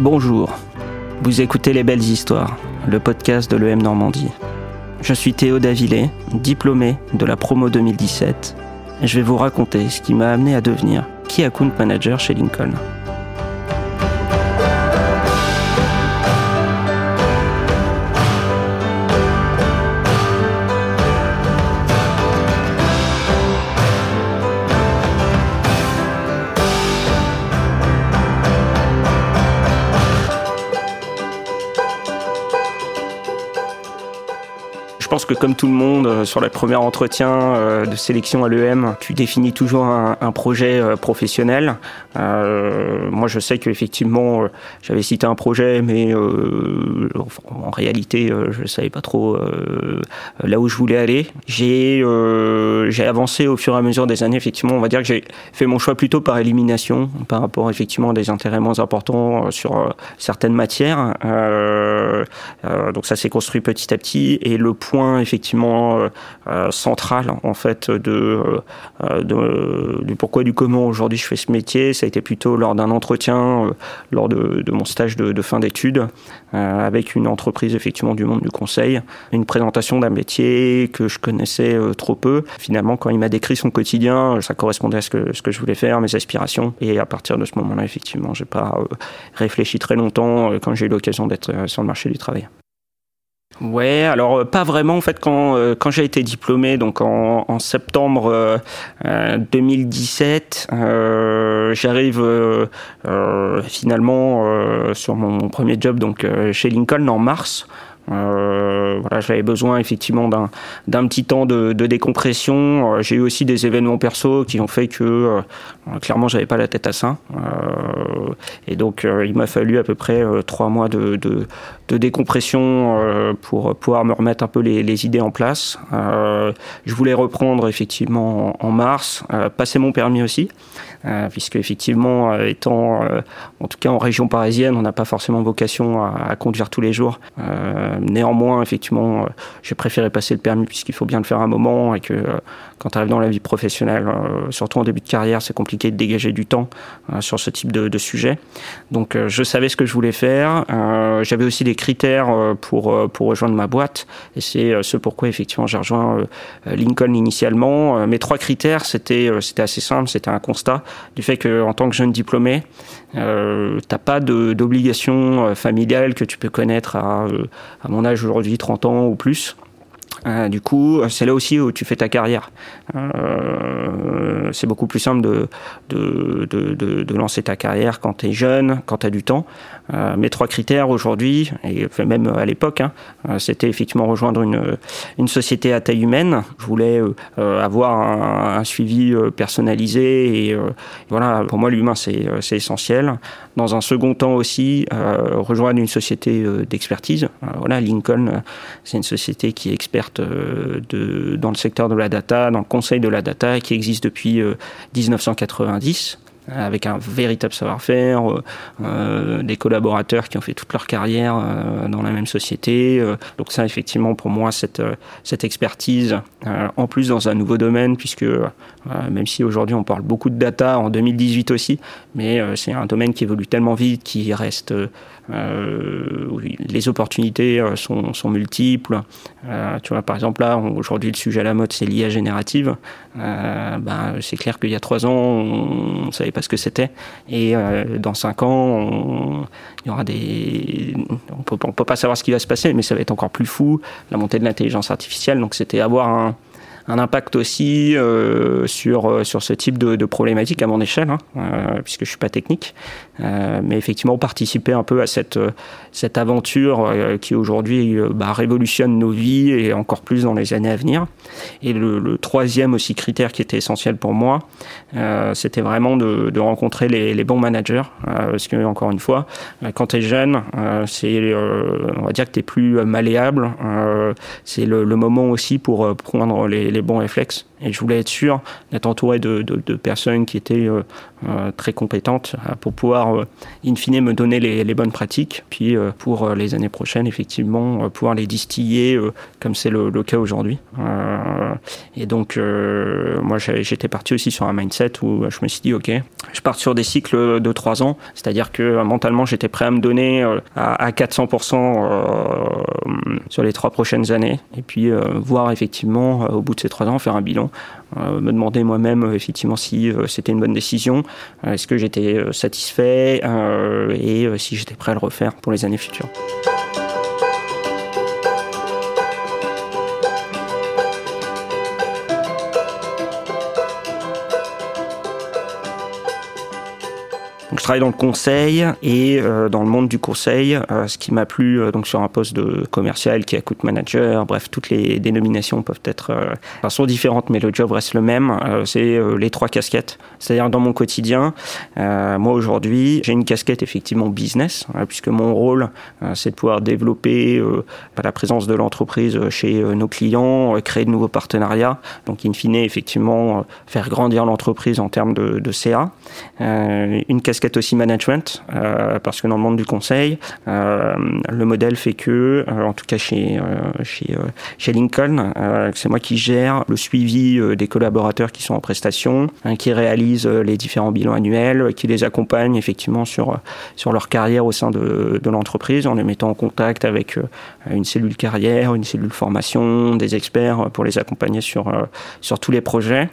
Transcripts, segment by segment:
Bonjour, vous écoutez Les Belles Histoires, le podcast de l'EM Normandie. Je suis Théo Davillet, diplômé de la promo 2017, et je vais vous raconter ce qui m'a amené à devenir Key Account Manager chez Lincoln. Que comme tout le monde, euh, sur le premier entretien euh, de sélection à l'EM, tu définis toujours un, projet euh, professionnel. moi, je sais qu'effectivement, j'avais cité un projet, mais en réalité, je ne savais pas trop là où je voulais aller. J'ai j'ai avancé au fur et à mesure des années. Effectivement, on va dire que j'ai fait mon choix plutôt par élimination, par rapport effectivement à des intérêts moins importants sur certaines matières. donc ça s'est construit petit à petit. Et le point effectivement euh, euh, central en fait de, euh, du pourquoi du comment aujourd'hui je fais ce métier. Ça a été plutôt lors d'un entretien, lors de, mon stage de, fin d'études, avec une entreprise effectivement du monde du conseil, une présentation d'un métier que je connaissais trop peu. Finalement, quand il m'a décrit son quotidien, ça correspondait à ce que, ce que je voulais faire, mes aspirations. Et à partir de ce moment-là, effectivement, j'ai pas réfléchi très longtemps quand j'ai eu l'occasion d'être sur le marché du travail. Ouais, alors euh, pas vraiment en fait quand euh, quand j'ai été diplômé donc en, en septembre 2017, euh, j'arrive finalement sur mon, premier job donc chez Lincoln en mars. Euh, j'avais besoin effectivement d'un, d'un petit temps de, de décompression. Euh, j'ai eu aussi des événements perso qui ont fait que euh, clairement j'avais pas la tête à ça. Euh, et donc il m'a fallu à peu près trois mois de, de, de décompression pour pouvoir me remettre un peu les, les idées en place. je voulais reprendre effectivement en, mars, passer mon permis aussi. Euh, puisque effectivement, euh, étant euh, en tout cas en région parisienne, on n'a pas forcément vocation à, conduire tous les jours. néanmoins, effectivement, j'ai préféré passer le permis puisqu'il faut bien le faire un moment et que quand tu arrives dans la vie professionnelle, surtout en début de carrière, c'est compliqué de dégager du temps sur ce type de, sujet. Donc, je savais ce que je voulais faire. J'avais aussi des critères pour pour rejoindre ma boîte et c'est ce pourquoi effectivement j'ai rejoint Lincoln initialement. Mes trois critères, c'était c'était assez simple, c'était un constat du fait qu'en tant que jeune diplômé, euh, t'as pas d'obligation euh, familiale que tu peux connaître à, euh, à mon âge aujourd'hui, 30 ans ou plus. Euh, du coup, c'est là aussi où tu fais ta carrière. Euh, c'est beaucoup plus simple de, de, de, de, lancer ta carrière quand tu es jeune, quand tu as du temps. Euh, mes trois critères aujourd'hui, et même à l'époque, hein, c'était effectivement rejoindre une, une société à taille humaine. Je voulais avoir un, suivi personnalisé et voilà, pour moi l'humain c'est essentiel. Dans un second temps aussi, rejoindre une société d'expertise. voilà, Lincoln, c'est une société qui est experte euh, de, dans le secteur de la data, dans le conseil de la data, qui existe depuis 1990 euh, avec un véritable savoir-faire, euh, des collaborateurs qui ont fait toute leur carrière dans la même société. donc ça, effectivement, pour moi, cette, expertise, en plus dans un nouveau domaine, puisque même si aujourd'hui on parle beaucoup de data, en 2018 aussi, mais c'est un domaine qui évolue tellement vite, qui reste euh, les opportunités euh, sont, multiples. Euh, tu vois, par exemple, là, aujourd'hui, le sujet à la mode, c'est l'IA générative. ben, c'est clair qu'il y a trois ans, on ne savait pas ce que c'était. Et dans cinq ans, il y aura des. On peut, on peut pas savoir ce qui va se passer, mais ça va être encore plus fou. La montée de l'intelligence artificielle. Donc, c'était avoir un un impact aussi euh, sur, euh, sur ce type de, de problématique à mon échelle, hein, euh, puisque je suis pas technique, euh, mais effectivement participer un peu à cette, cette aventure euh, qui aujourd'hui bah, révolutionne nos vies et encore plus dans les années à venir. Et le, le troisième aussi critère qui était essentiel pour moi, c'était vraiment de, de rencontrer les, les, bons managers, parce que encore une fois, quand tu es jeune, c'est on va dire que tu es plus malléable, c'est le, le, moment aussi pour prendre les les bons réflexes Et je voulais être sûr d'être entouré de, personnes qui étaient très compétentes pour pouvoir, in fine, me donner les, bonnes pratiques. Puis pour les années prochaines, effectivement, pouvoir les distiller comme c'est le, cas aujourd'hui. et donc, moi, j'étais parti aussi sur un mindset où je me suis dit, OK, je pars sur des cycles de trois ans, c'est-à-dire que mentalement, j'étais prêt à me donner à, à 400% sur les trois prochaines années, et puis voir effectivement, au bout de ces trois ans, faire un bilan, me demander moi-même effectivement si c'était une bonne décision, est-ce que j'étais satisfait et si j'étais prêt à le refaire pour les années futures. Je travaille dans le conseil et euh, dans le monde du conseil, euh, ce qui m'a plu euh, donc sur un poste de commercial qui est account manager, bref, toutes les dénominations peuvent être sont différentes, mais le job reste le même. c'est les trois casquettes. C'est-à-dire dans mon quotidien, moi aujourd'hui, j'ai une casquette effectivement business, puisque mon rôle, c'est de pouvoir développer bah, la présence de l'entreprise chez nos clients, créer de nouveaux partenariats, donc in fine effectivement faire grandir l'entreprise en termes de, de CA. une casquette aussi management, euh, parce que dans le monde du conseil, euh, le modèle fait que, euh, en tout cas chez, chez, chez Lincoln, c'est moi qui gère le suivi des collaborateurs qui sont en prestation, hein, qui réalise les différents bilans annuels, qui les accompagne effectivement sur, sur leur carrière au sein de, de l'entreprise, en les mettant en contact avec une cellule carrière, une cellule formation, des experts pour les accompagner sur, sur tous les projets.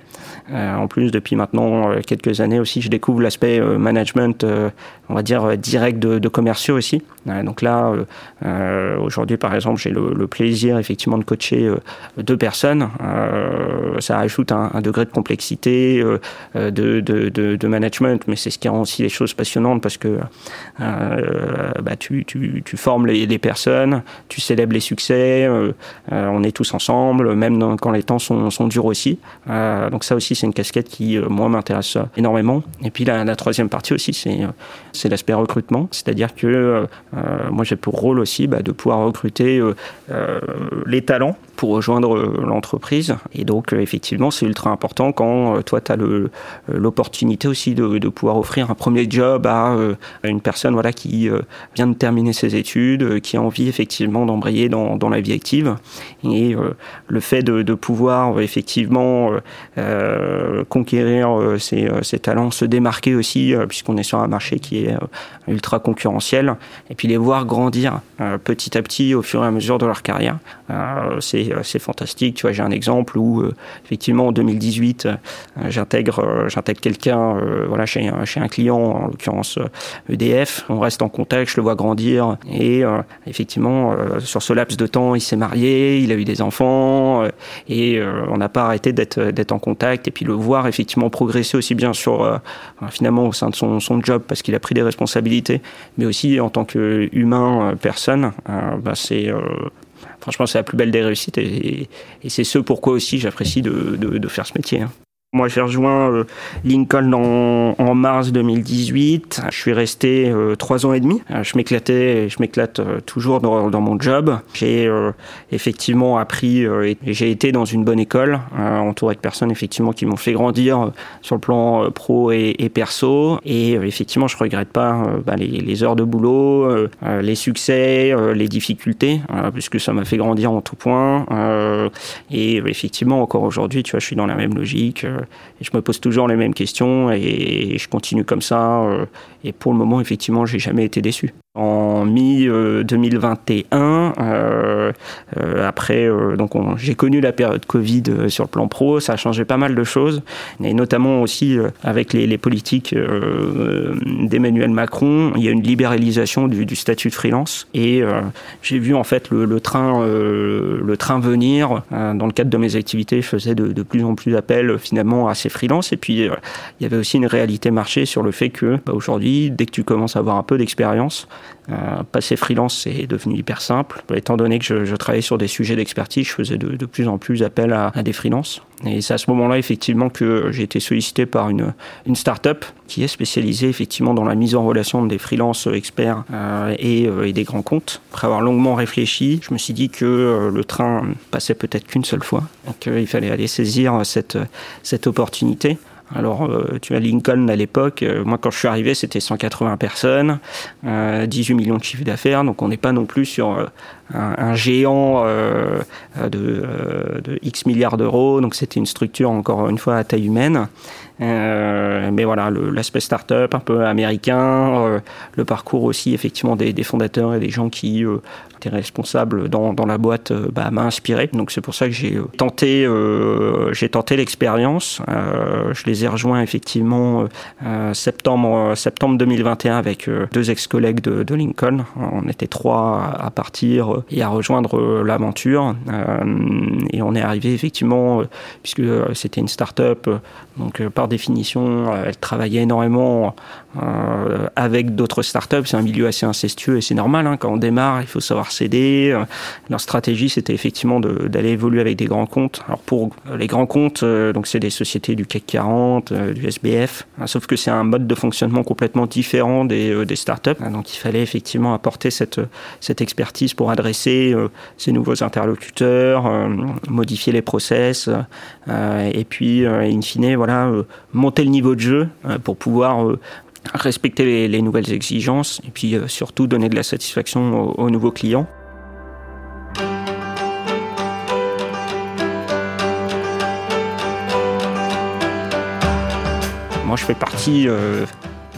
en plus, depuis maintenant quelques années aussi, je découvre l'aspect management euh, on va dire, euh, direct de, commerciaux aussi. donc là, euh, aujourd'hui, par exemple, j'ai le, plaisir effectivement de coacher deux personnes. ça ajoute un, degré de complexité, de, de, management, mais c'est ce qui rend aussi les choses passionnantes parce que bah, tu, tu, tu, formes les, personnes, tu célèbres les succès, on est tous ensemble, même quand les temps sont, sont durs aussi. donc ça aussi, c'est une casquette qui, moi, m'intéresse énormément. Et puis la troisième partie aussi, euh, c'est l'aspect recrutement. C'est-à-dire que euh, euh, moi, j'ai pour rôle aussi bah, de pouvoir recruter les talents pour rejoindre l'entreprise. Et donc, effectivement, c'est ultra important quand toi, tu as l'opportunité aussi de, de, pouvoir offrir un premier job à une personne voilà, qui vient de terminer ses études, qui a envie effectivement d'embrayer dans, dans, la vie active. Et le fait de, de pouvoir effectivement conquérir ses, ses, talents, se démarquer aussi, puisqu'on est sur un marché qui est euh, ultra concurrentiel, et puis les voir grandir euh, petit à petit au fur et à mesure de leur carrière. Euh, c'est fantastique. Tu vois, j'ai un exemple où effectivement en 2018, j'intègre j'intègre quelqu'un voilà chez chez un client en l'occurrence EDF. On reste en contact, je le vois grandir et effectivement sur ce laps de temps, il s'est marié, il a eu des enfants et on n'a pas arrêté d'être d'être en contact et puis le voir effectivement progresser aussi bien sur finalement au sein de son, son job parce qu'il a pris des responsabilités, mais aussi en tant qu'humain, euh, personne, euh, bah c'est euh, franchement c'est la plus belle des réussites et, c'est ce pourquoi aussi j'apprécie de, faire ce métier. Hein. Moi, j'ai rejoint euh, Lincoln en, mars 2018. Je suis resté euh, trois ans et demi. Euh, je m'éclatais, je m'éclate toujours dans, mon job. J'ai effectivement appris et j'ai été dans une bonne école, entouré de personnes effectivement qui m'ont fait grandir sur le plan pro et, perso. Et effectivement, je regrette pas bah, les, les, heures de boulot, les succès, les difficultés, puisque ça m'a fait grandir en tout point. et effectivement, encore aujourd'hui, tu vois, je suis dans la même logique et je me pose toujours les mêmes questions et, je continue comme ça. Euh, et pour le moment, effectivement, j'ai jamais été déçu. En mi 2021, euh, euh, après, donc j'ai connu la période Covid sur le plan pro, ça a changé pas mal de choses, et notamment aussi avec les, les politiques d'Emmanuel Macron, il y a une libéralisation du, du statut de freelance, et j'ai vu en fait le, le train, le train venir. dans le cadre de mes activités, je faisais de, de plus en plus appel finalement à ces freelances, et puis il y avait aussi une réalité marché sur le fait que bah, aujourd'hui, dès que tu commences à avoir un peu d'expérience, euh, passer freelance, c'est devenu hyper simple. Étant donné que je travaillais sur des sujets d'expertise, je faisais de, plus en plus appel à, des freelances. Et c'est à ce moment-là, effectivement, que j'ai été sollicité par une, start-up qui est spécialisée, effectivement, dans la mise en relation des freelances experts euh, et, euh, et, des grands comptes. Après avoir longuement réfléchi, je me suis dit que le train passait peut-être qu'une seule fois, donc il fallait aller saisir cette opportunité. Alors, euh, tu as Lincoln à l'époque. Euh, moi, quand je suis arrivé, c'était 180 personnes, euh, 18 millions de chiffres d'affaires. Donc, on n'est pas non plus sur euh, un, géant euh, de, X milliards d'euros. Donc, c'était une structure, encore une fois, à taille humaine. Mais voilà, l'aspect start-up un peu américain, le parcours aussi, effectivement, des, fondateurs et des gens qui étaient responsables dans, dans la boîte bah, m'a inspiré. Donc, c'est pour ça que j'ai tenté, j'ai tenté l'expérience. je les ai rejoints effectivement euh, septembre, septembre 2021 avec euh, deux ex-collègues de, de, Lincoln. On était trois à partir et à rejoindre l'aventure. et on est arrivé effectivement, puisque c'était une start-up, donc par définition, elle travaillait énormément euh, avec d'autres startups. C'est un milieu assez incestueux et c'est normal. Hein, quand on démarre, il faut savoir céder. Leur stratégie, c'était effectivement d'aller évoluer avec des grands comptes. Alors pour les grands comptes, donc c'est des sociétés du CAC 40, euh, du SBF. Sauf que c'est un mode de fonctionnement complètement différent des, euh, startups. Donc il fallait effectivement apporter cette, cette expertise pour adresser euh, ces nouveaux interlocuteurs, modifier les process, et puis in fine, voilà, monter le niveau de jeu pour pouvoir respecter les, les, nouvelles exigences et puis surtout donner de la satisfaction aux, aux nouveaux clients. Moi, je fais partie euh,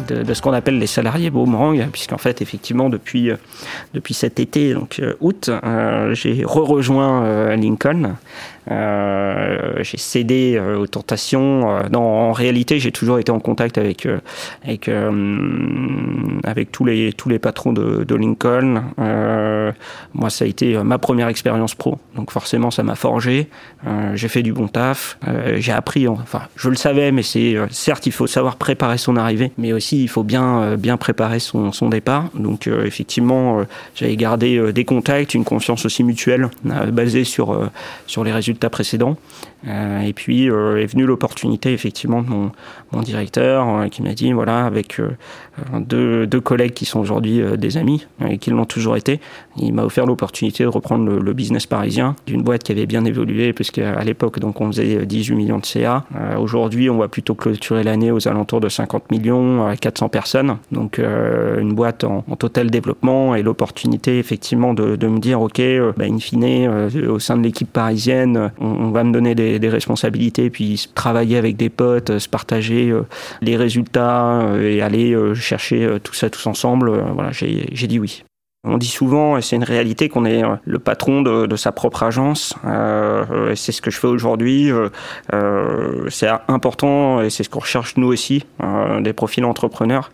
de, ce qu'on appelle les salariés boomerang, puisqu'en fait, effectivement, depuis, euh, depuis cet été, donc euh, août, euh, j'ai re-rejoint Lincoln. j'ai cédé aux tentations. Non, en réalité, j'ai toujours été en contact avec, avec, avec tous, les, tous les patrons de, de Lincoln. moi, ça a été ma première expérience pro, donc forcément, ça m'a forgé. j'ai fait du bon taf. j'ai appris, enfin, je le savais, mais c'est certes, il faut savoir préparer son arrivée, mais aussi il faut bien, euh, bien préparer son, son départ. Donc euh, effectivement, euh, j'avais gardé des contacts, une confiance aussi mutuelle basée sur, sur les résultats précédents. Et puis est venue l'opportunité effectivement de mon, directeur qui m'a dit voilà avec deux, collègues qui sont aujourd'hui des amis et qui l'ont toujours été, il m'a offert l'opportunité de reprendre le, business parisien d'une boîte qui avait bien évolué puisqu'à l'époque donc on faisait 18 millions de CA. aujourd'hui on va plutôt clôturer l'année aux alentours de 50 millions 400 personnes, donc euh, une boîte en, total développement et l'opportunité effectivement de, me dire ok, euh, bah, in fine, euh, au sein de l'équipe parisienne, on, on, va me donner des, des, responsabilités, puis travailler avec des potes, se partager les résultats et aller chercher tout ça tous ensemble. voilà, j'ai dit oui. On dit souvent, et c'est une réalité, qu'on est euh, le patron de, sa propre agence. Euh, c'est ce que je fais aujourd'hui. Euh, c'est important et c'est ce qu'on recherche nous aussi, des profils entrepreneurs,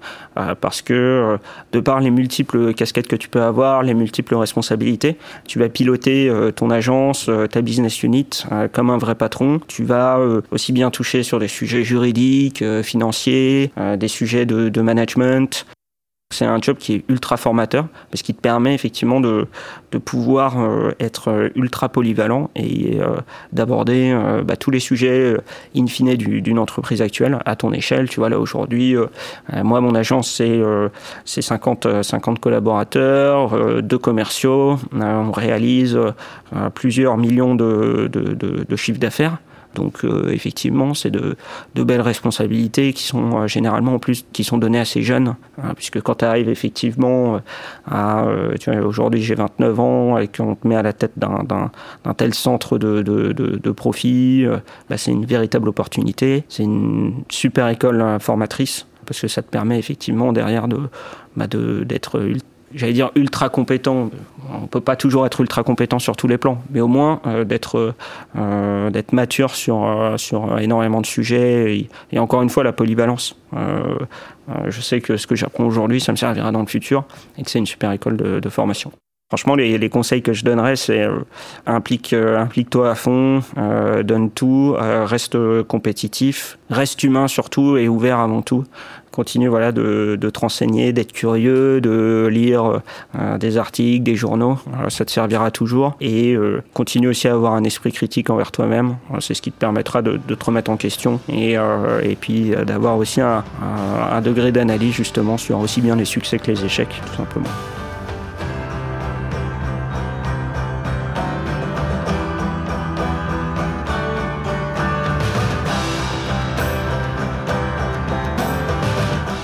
parce que de par les multiples casquettes que tu peux avoir, les multiples responsabilités, tu vas piloter ton agence, ta business unit comme un vrai patron. Tu vas aussi bien toucher sur des sujets juridiques, financiers, des sujets de management, c'est un job qui est ultra formateur parce qu'il te permet effectivement de, pouvoir euh, être ultra polyvalent et euh, d'aborder euh, bah, tous les sujets euh, in fine d'une entreprise actuelle à ton échelle. Tu vois, là aujourd'hui, euh, moi, mon agence, c'est euh, 50, 50 collaborateurs, deux commerciaux. on réalise plusieurs millions de chiffres d'affaires. Donc euh, effectivement, c'est de, belles responsabilités qui sont euh, généralement en plus qui sont données à ces jeunes, hein, puisque quand tu arrives effectivement euh, à, aujourd'hui j'ai 29 ans et qu'on te met à la tête d'un tel centre de, profit, bah, c'est une véritable opportunité. C'est une super école formatrice parce que ça te permet effectivement derrière de bah j'allais dire ultra compétent. On peut pas toujours être ultra compétent sur tous les plans, mais au moins euh, d'être euh, d'être mature sur euh, sur énormément de sujets et, encore une fois la polyvalence. Euh, je sais que ce que j'apprends aujourd'hui, ça me servira dans le futur et que c'est une super école de formation. Franchement, les, conseils que je donnerais, c'est implique, implique-toi à fond, donne tout, reste compétitif, reste humain surtout et ouvert avant tout continue voilà de, de te renseigner, d'être curieux, de lire euh, des articles, des journaux. ça te servira toujours et euh, continue aussi à avoir un esprit critique envers toi-même. C'est ce qui te permettra de, te remettre en question et, euh, et puis d'avoir aussi un degré d'analyse justement sur aussi bien les succès que les échecs, tout simplement.